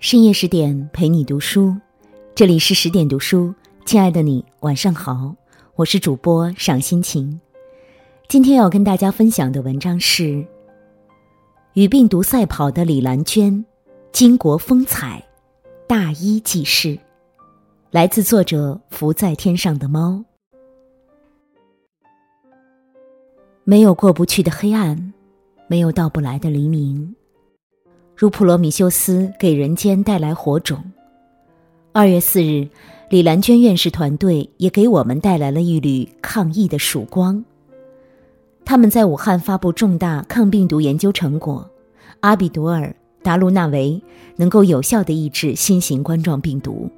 深夜十点陪你读书，这里是十点读书，亲爱的你晚上好，我是主播赏心情。今天要跟大家分享的文章是与病毒赛跑的李兰娟，巾帼风采，大医济世，来自作者浮在天上的猫。没有过不去的黑暗，没有到不来的黎明。如普罗米修斯给人间带来火种，二月四日，李兰娟院士团队也给我们带来了一缕抗疫的曙光。他们在武汉发布重大抗病毒研究成果，阿比多尔达卢纳维能够有效的抑制新型冠状病毒。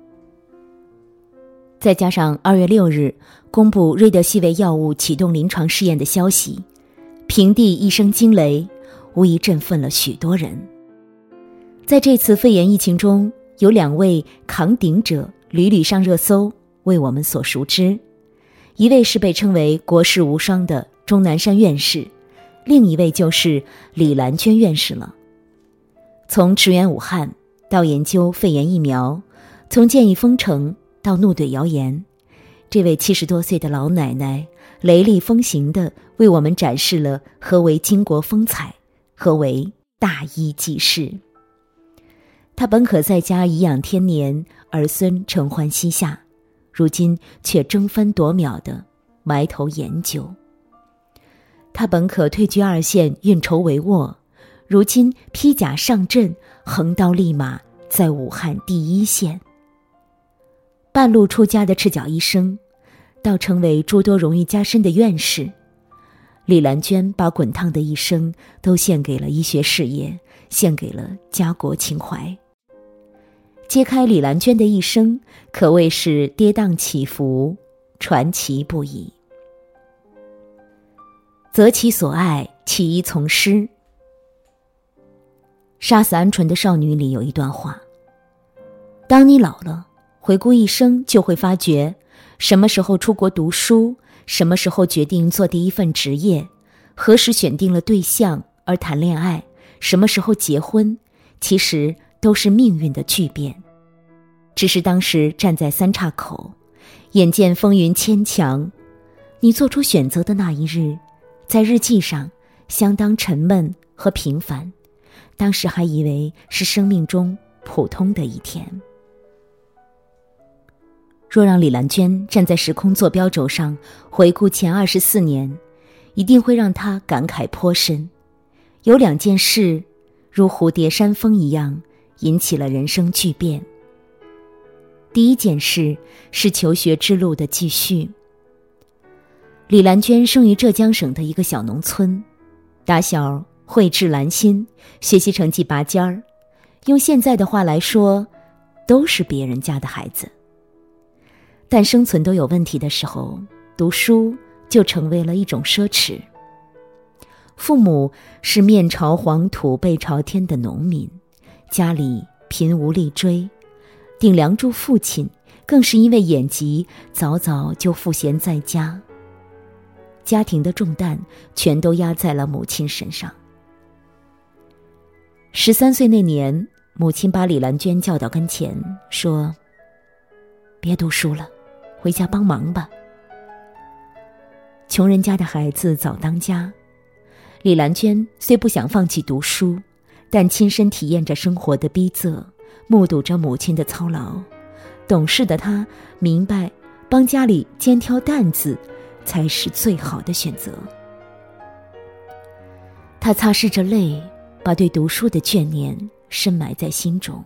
再加上二月六日公布瑞德西韦药物启动临床试验的消息，平地一声惊雷，无疑振奋了许多人。在这次肺炎疫情中，有两位扛鼎者屡屡上热搜，为我们所熟知。一位是被称为“国士无双”的钟南山院士，另一位就是李兰娟院士了。从驰援武汉到研究肺炎疫苗，从建议封城到怒怼谣言，这位七十多岁的老奶奶雷厉风行地为我们展示了何为巾帼风采，何为大医济世。他本可在家颐养天年，儿孙承欢膝下，如今却争分夺秒的埋头研究。他本可退居二线，运筹帷幄，如今披甲上阵，横刀立马，在武汉第一线。半路出家的赤脚医生，到成为诸多荣誉加身的院士，李兰娟把滚烫的一生都献给了医学事业，献给了家国情怀。揭开李兰娟的一生，可谓是跌宕起伏，传奇不已。择其所爱，弃一从师。杀死鹌鹑的少女里有一段话：当你老了，回顾一生，就会发觉，什么时候出国读书，什么时候决定做第一份职业，何时选定了对象而谈恋爱，什么时候结婚，其实。都是命运的巨变，只是当时站在三岔口，眼见风云牵强，你做出选择的那一日，在日记上相当沉闷和平凡，当时还以为是生命中普通的一天。若让李兰娟站在时空坐标轴上回顾前二十四年，一定会让她感慨颇深。有两件事，如蝴蝶扇风一样。引起了人生巨变。第一件事是求学之路的继续。李兰娟生于浙江省的一个小农村，打小慧智兰心，学习成绩拔尖儿，用现在的话来说，都是别人家的孩子。但生存都有问题的时候，读书就成为了一种奢侈。父母是面朝黄土背朝天的农民。家里贫无力追，顶梁柱父亲更是因为眼疾，早早就赋闲在家。家庭的重担全都压在了母亲身上。十三岁那年，母亲把李兰娟叫到跟前，说：“别读书了，回家帮忙吧。”穷人家的孩子早当家，李兰娟虽不想放弃读书。但亲身体验着生活的逼仄，目睹着母亲的操劳，懂事的他明白，帮家里肩挑担子，才是最好的选择。他擦拭着泪，把对读书的眷念深埋在心中。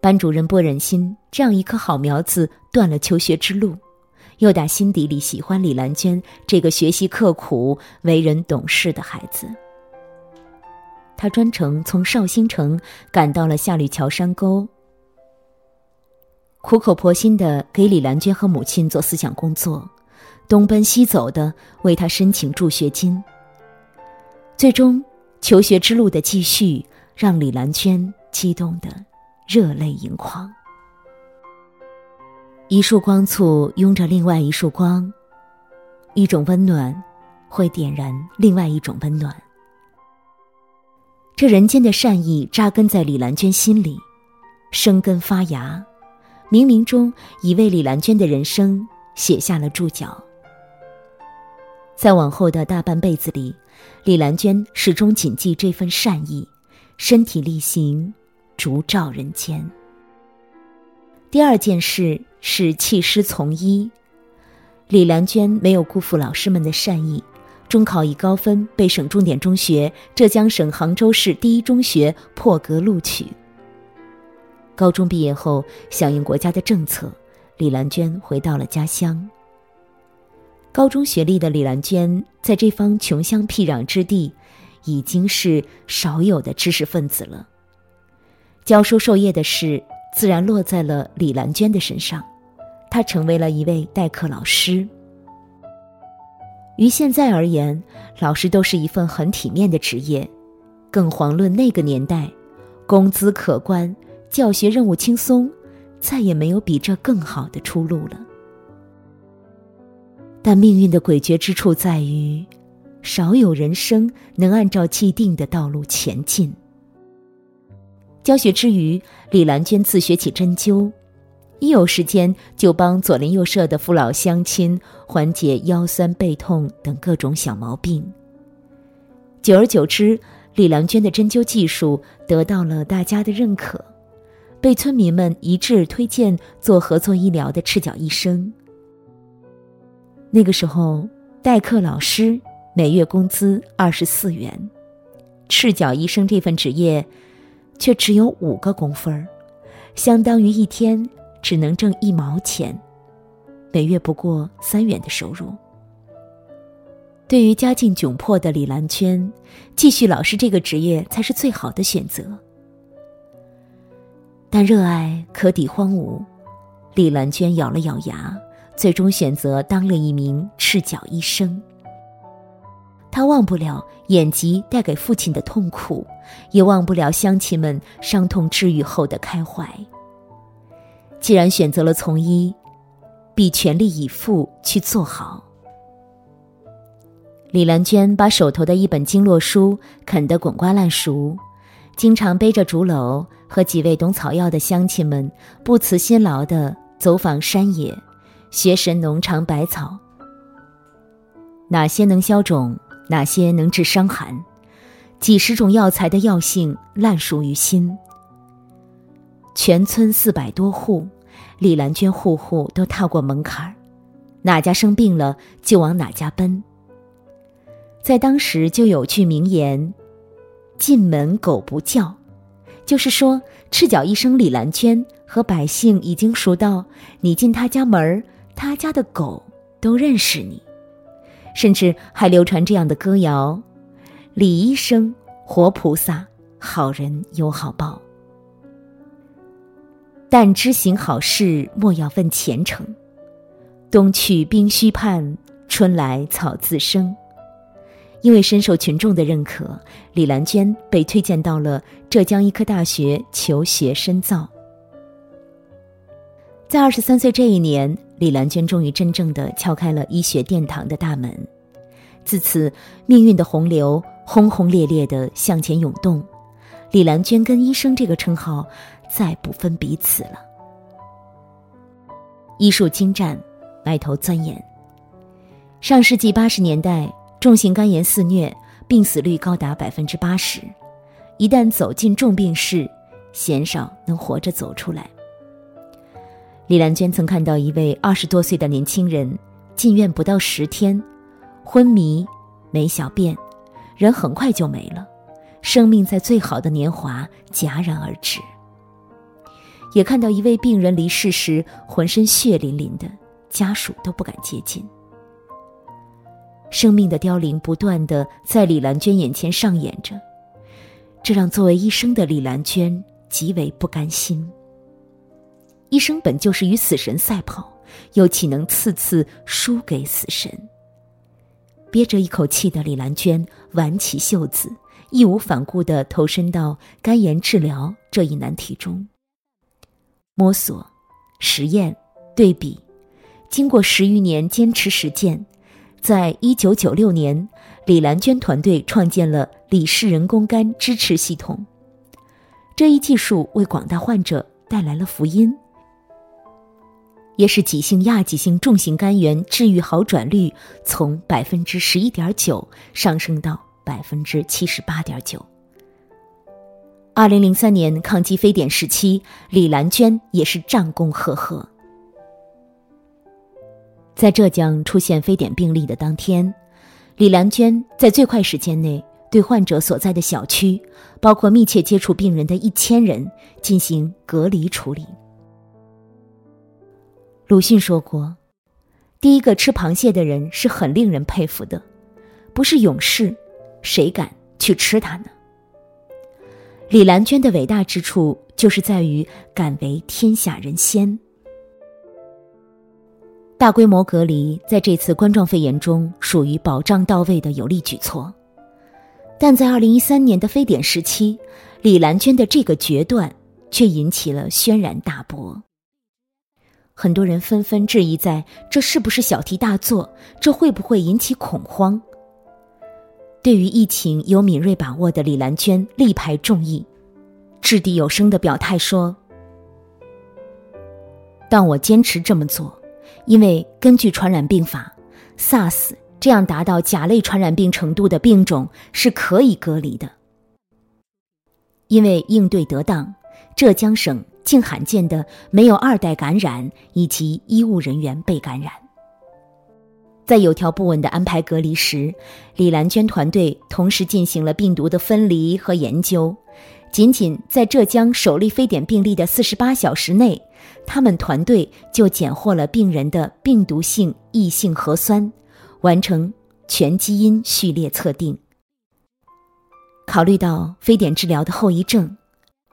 班主任不忍心这样一颗好苗子断了求学之路，又打心底里喜欢李兰娟这个学习刻苦、为人懂事的孩子。他专程从绍兴城赶到了下吕桥山沟，苦口婆心的给李兰娟和母亲做思想工作，东奔西走的为她申请助学金。最终，求学之路的继续让李兰娟激动的热泪盈眶。一束光簇拥着另外一束光，一种温暖会点燃另外一种温暖。这人间的善意扎根在李兰娟心里，生根发芽，冥冥中已为李兰娟的人生写下了注脚。在往后的大半辈子里，李兰娟始终谨记这份善意，身体力行，烛照人间。第二件事是弃师从医，李兰娟没有辜负老师们的善意。中考以高分被省重点中学浙江省杭州市第一中学破格录取。高中毕业后，响应国家的政策，李兰娟回到了家乡。高中学历的李兰娟，在这方穷乡僻壤之地，已经是少有的知识分子了。教书授业的事，自然落在了李兰娟的身上，她成为了一位代课老师。于现在而言，老师都是一份很体面的职业，更遑论那个年代，工资可观，教学任务轻松，再也没有比这更好的出路了。但命运的诡谲之处在于，少有人生能按照既定的道路前进。教学之余，李兰娟自学起针灸。一有时间就帮左邻右舍的父老乡亲缓解腰酸背痛等各种小毛病。久而久之，李兰娟的针灸技术得到了大家的认可，被村民们一致推荐做合作医疗的赤脚医生。那个时候，代课老师每月工资二十四元，赤脚医生这份职业却只有五个工分儿，相当于一天。只能挣一毛钱，每月不过三元的收入。对于家境窘迫的李兰娟，继续老师这个职业才是最好的选择。但热爱可抵荒芜，李兰娟咬了咬牙，最终选择当了一名赤脚医生。她忘不了眼疾带给父亲的痛苦，也忘不了乡亲们伤痛治愈后的开怀。既然选择了从医，必全力以赴去做好。李兰娟把手头的一本经络书啃得滚瓜烂熟，经常背着竹篓和几位懂草药的乡亲们不辞辛劳地走访山野，学神农尝百草。哪些能消肿？哪些能治伤寒？几十种药材的药性烂熟于心。全村四百多户，李兰娟户户都踏过门槛儿，哪家生病了就往哪家奔。在当时就有句名言：“进门狗不叫”，就是说赤脚医生李兰娟和百姓已经熟到你进他家门儿，他家的狗都认识你。甚至还流传这样的歌谣：“李医生活菩萨，好人有好报。”但知行好事，莫要问前程。冬去冰须盼，春来草自生。因为深受群众的认可，李兰娟被推荐到了浙江医科大学求学深造。在二十三岁这一年，李兰娟终于真正的敲开了医学殿堂的大门。自此，命运的洪流轰轰烈烈的向前涌动。李兰娟跟医生这个称号。再不分彼此了。医术精湛，埋头钻研。上世纪八十年代，重型肝炎肆虐，病死率高达百分之八十。一旦走进重病室，鲜少能活着走出来。李兰娟曾看到一位二十多岁的年轻人进院不到十天，昏迷、没小便，人很快就没了，生命在最好的年华戛然而止。也看到一位病人离世时浑身血淋淋的，家属都不敢接近。生命的凋零不断的在李兰娟眼前上演着，这让作为医生的李兰娟极为不甘心。医生本就是与死神赛跑，又岂能次次输给死神？憋着一口气的李兰娟挽起袖子，义无反顾的投身到肝炎治疗这一难题中。摸索、实验、对比，经过十余年坚持实践，在一九九六年，李兰娟团队创建了李氏人工肝支持系统。这一技术为广大患者带来了福音，也使急性亚急性重型肝炎治愈好转率从百分之十一点九上升到百分之七十八点九。二零零三年抗击非典时期，李兰娟也是战功赫赫。在浙江出现非典病例的当天，李兰娟在最快时间内。对患者所在的小区，包括密切接触病人的一千人进行隔离处理。鲁迅说过：“第一个吃螃蟹的人是很令人佩服的，不是勇士，谁敢去吃它呢？”李兰娟的伟大之处就是在于敢为天下人先。大规模隔离在这次冠状肺炎中属于保障到位的有力举措。但在二零一三年的非典时期，李兰娟的这个决断却引起了轩然大波。很多人纷纷质疑，在这是不是小题大做？这会不会引起恐慌？对于疫情有敏锐把握的李兰娟力排众议，掷地有声的表态说：“但我坚持这么做，因为根据传染病法，SARS。”这样达到甲类传染病程度的病种是可以隔离的，因为应对得当，浙江省竟罕见的没有二代感染以及医务人员被感染。在有条不紊的安排隔离时，李兰娟团队同时进行了病毒的分离和研究。仅仅在浙江首例非典病例的四十八小时内，他们团队就检获了病人的病毒性异性核酸。完成全基因序列测定。考虑到非典治疗的后遗症，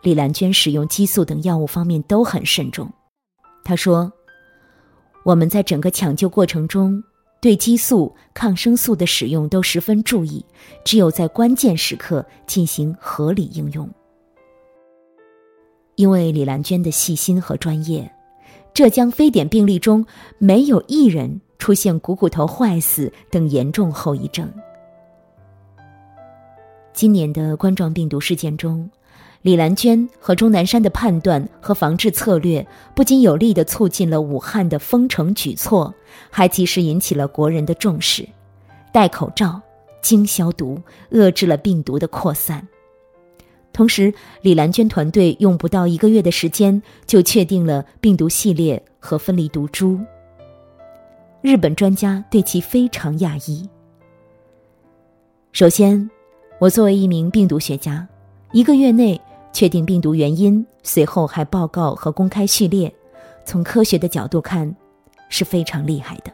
李兰娟使用激素等药物方面都很慎重。她说：“我们在整个抢救过程中，对激素、抗生素的使用都十分注意，只有在关键时刻进行合理应用。”因为李兰娟的细心和专业，浙江非典病例中没有一人。出现股骨头坏死等严重后遗症。今年的冠状病毒事件中，李兰娟和钟南山的判断和防治策略，不仅有力的促进了武汉的封城举措，还及时引起了国人的重视。戴口罩、经消毒，遏制了病毒的扩散。同时，李兰娟团队用不到一个月的时间，就确定了病毒系列和分离毒株。日本专家对其非常讶异。首先，我作为一名病毒学家，一个月内确定病毒原因，随后还报告和公开序列，从科学的角度看，是非常厉害的。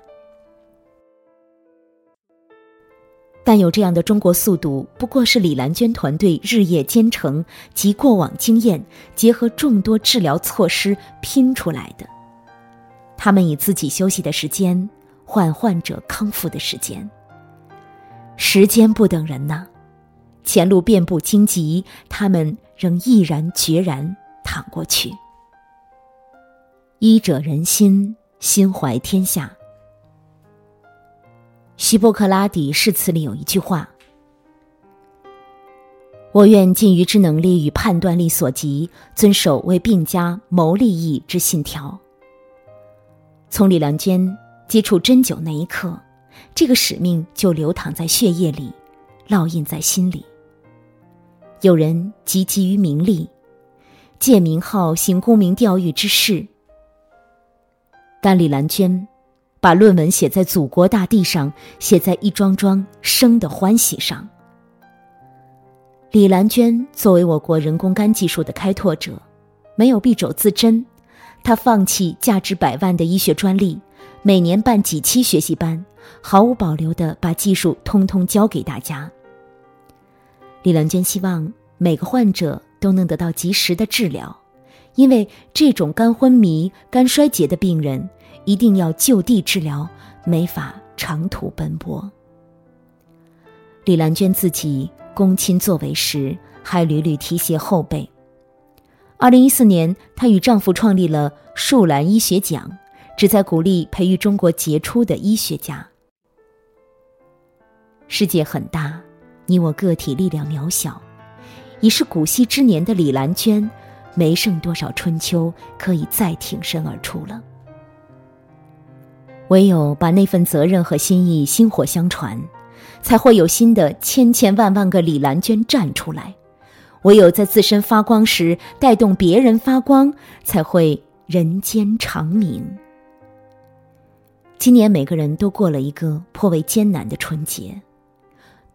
但有这样的中国速度，不过是李兰娟团队日夜兼程及过往经验，结合众多治疗措施拼出来的。他们以自己休息的时间换患者康复的时间。时间不等人呐，前路遍布荆棘，他们仍毅然决然躺过去。医者仁心，心怀天下。希波克拉底誓词里有一句话：“我愿尽于之能力与判断力所及，遵守为病家谋利益之信条。”从李兰娟接触针灸那一刻，这个使命就流淌在血液里，烙印在心里。有人汲汲于名利，借名号行功名钓誉之事，但李兰娟把论文写在祖国大地上，写在一桩桩生的欢喜上。李兰娟作为我国人工肝技术的开拓者，没有敝帚自珍。他放弃价值百万的医学专利，每年办几期学习班，毫无保留的把技术通通教给大家。李兰娟希望每个患者都能得到及时的治疗，因为这种肝昏迷、肝衰竭的病人一定要就地治疗，没法长途奔波。李兰娟自己躬亲作为时，还屡屡提携后辈。二零一四年，她与丈夫创立了树兰医学奖，旨在鼓励培育中国杰出的医学家。世界很大，你我个体力量渺小。已是古稀之年的李兰娟，没剩多少春秋可以再挺身而出了。唯有把那份责任和心意薪火相传，才会有新的千千万万个李兰娟站出来。唯有在自身发光时，带动别人发光，才会人间长明。今年每个人都过了一个颇为艰难的春节，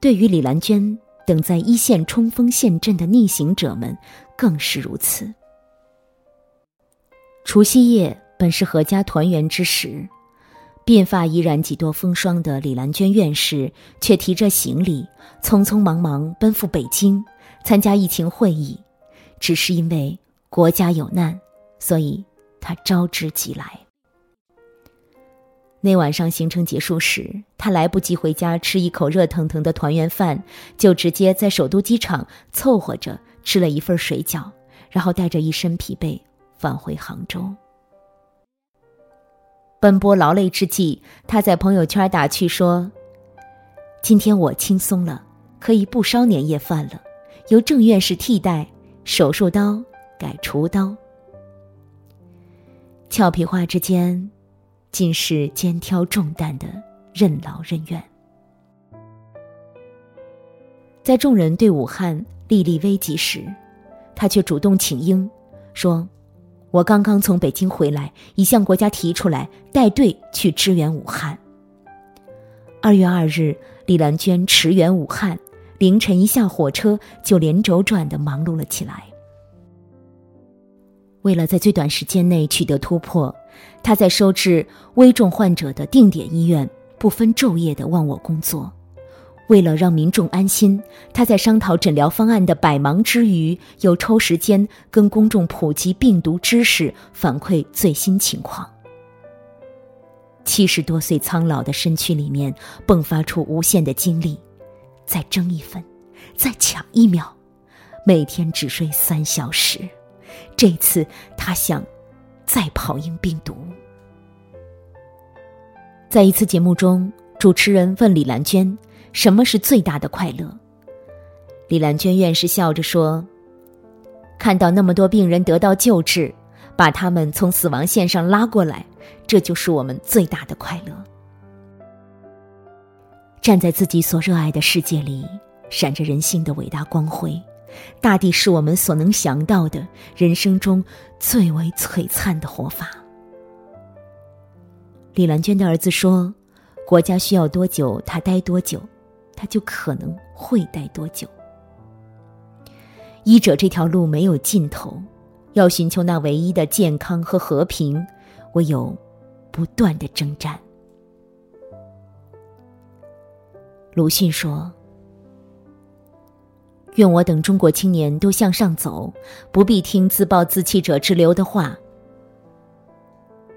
对于李兰娟。等在一线冲锋陷阵的逆行者们更是如此。除夕夜本是阖家团圆之时，鬓发依然几多风霜的李兰娟院士却提着行李，匆匆忙忙奔赴北京参加疫情会议。只是因为国家有难，所以他招之即来。那晚上行程结束时，他来不及回家吃一口热腾腾的团圆饭，就直接在首都机场凑合着吃了一份水饺，然后带着一身疲惫返回杭州。奔波劳累之际，他在朋友圈打趣说：“今天我轻松了，可以不烧年夜饭了，由郑院士替代，手术刀改厨刀。”俏皮话之间。尽是肩挑重担的任劳任怨。在众人对武汉历历危急时，他却主动请缨，说：“我刚刚从北京回来，已向国家提出来带队去支援武汉。”二月二日，李兰娟驰援武汉，凌晨一下火车就连轴转的忙碌了起来。为了在最短时间内取得突破，他在收治危重患者的定点医院不分昼夜的忘我工作；为了让民众安心，他在商讨诊疗方案的百忙之余，又抽时间跟公众普及病毒知识，反馈最新情况。七十多岁苍老的身躯里面迸发出无限的精力，再争一分，再抢一秒，每天只睡三小时。这次他想再跑赢病毒。在一次节目中，主持人问李兰娟：“什么是最大的快乐？”李兰娟院士笑着说：“看到那么多病人得到救治，把他们从死亡线上拉过来，这就是我们最大的快乐。”站在自己所热爱的世界里，闪着人性的伟大光辉。大地是我们所能想到的人生中最为璀璨的活法。李兰娟的儿子说：“国家需要多久，他待多久，他就可能会待多久。”医者这条路没有尽头，要寻求那唯一的健康和和平，唯有不断的征战。鲁迅说。愿我等中国青年都向上走，不必听自暴自弃者之流的话。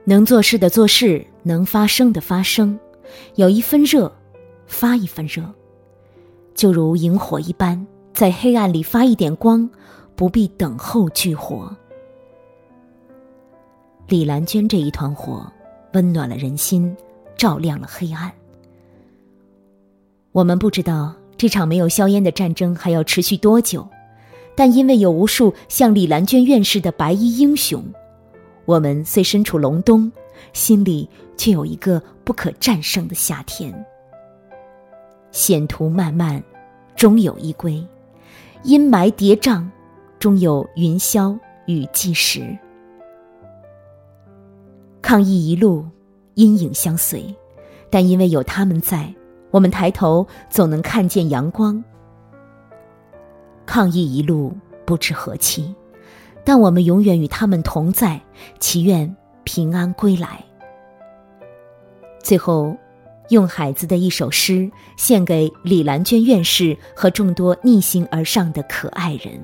能做事的做事，能发声的发声，有一分热，发一分热，就如萤火一般，在黑暗里发一点光，不必等候炬火。李兰娟这一团火，温暖了人心，照亮了黑暗。我们不知道。这场没有硝烟的战争还要持续多久？但因为有无数像李兰娟院士的白衣英雄，我们虽身处隆冬，心里却有一个不可战胜的夏天。险途漫漫，终有一归；阴霾叠嶂，终有云消雨霁时。抗疫一路阴影相随，但因为有他们在。我们抬头总能看见阳光。抗疫一路不知何期，但我们永远与他们同在，祈愿平安归来。最后，用海子的一首诗献给李兰娟院士和众多逆行而上的可爱人：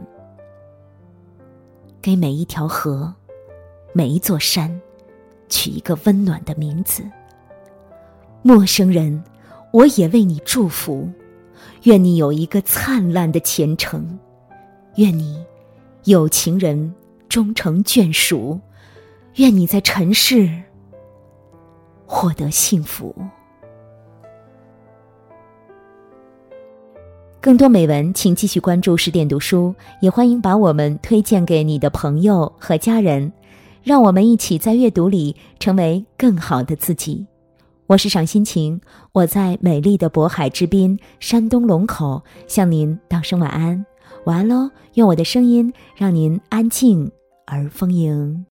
给每一条河，每一座山，取一个温暖的名字。陌生人。我也为你祝福，愿你有一个灿烂的前程，愿你有情人终成眷属，愿你在尘世获得幸福。更多美文，请继续关注十点读书，也欢迎把我们推荐给你的朋友和家人，让我们一起在阅读里成为更好的自己。我是赏心情，我在美丽的渤海之滨山东龙口向您道声晚安，晚安喽！用我的声音让您安静而丰盈。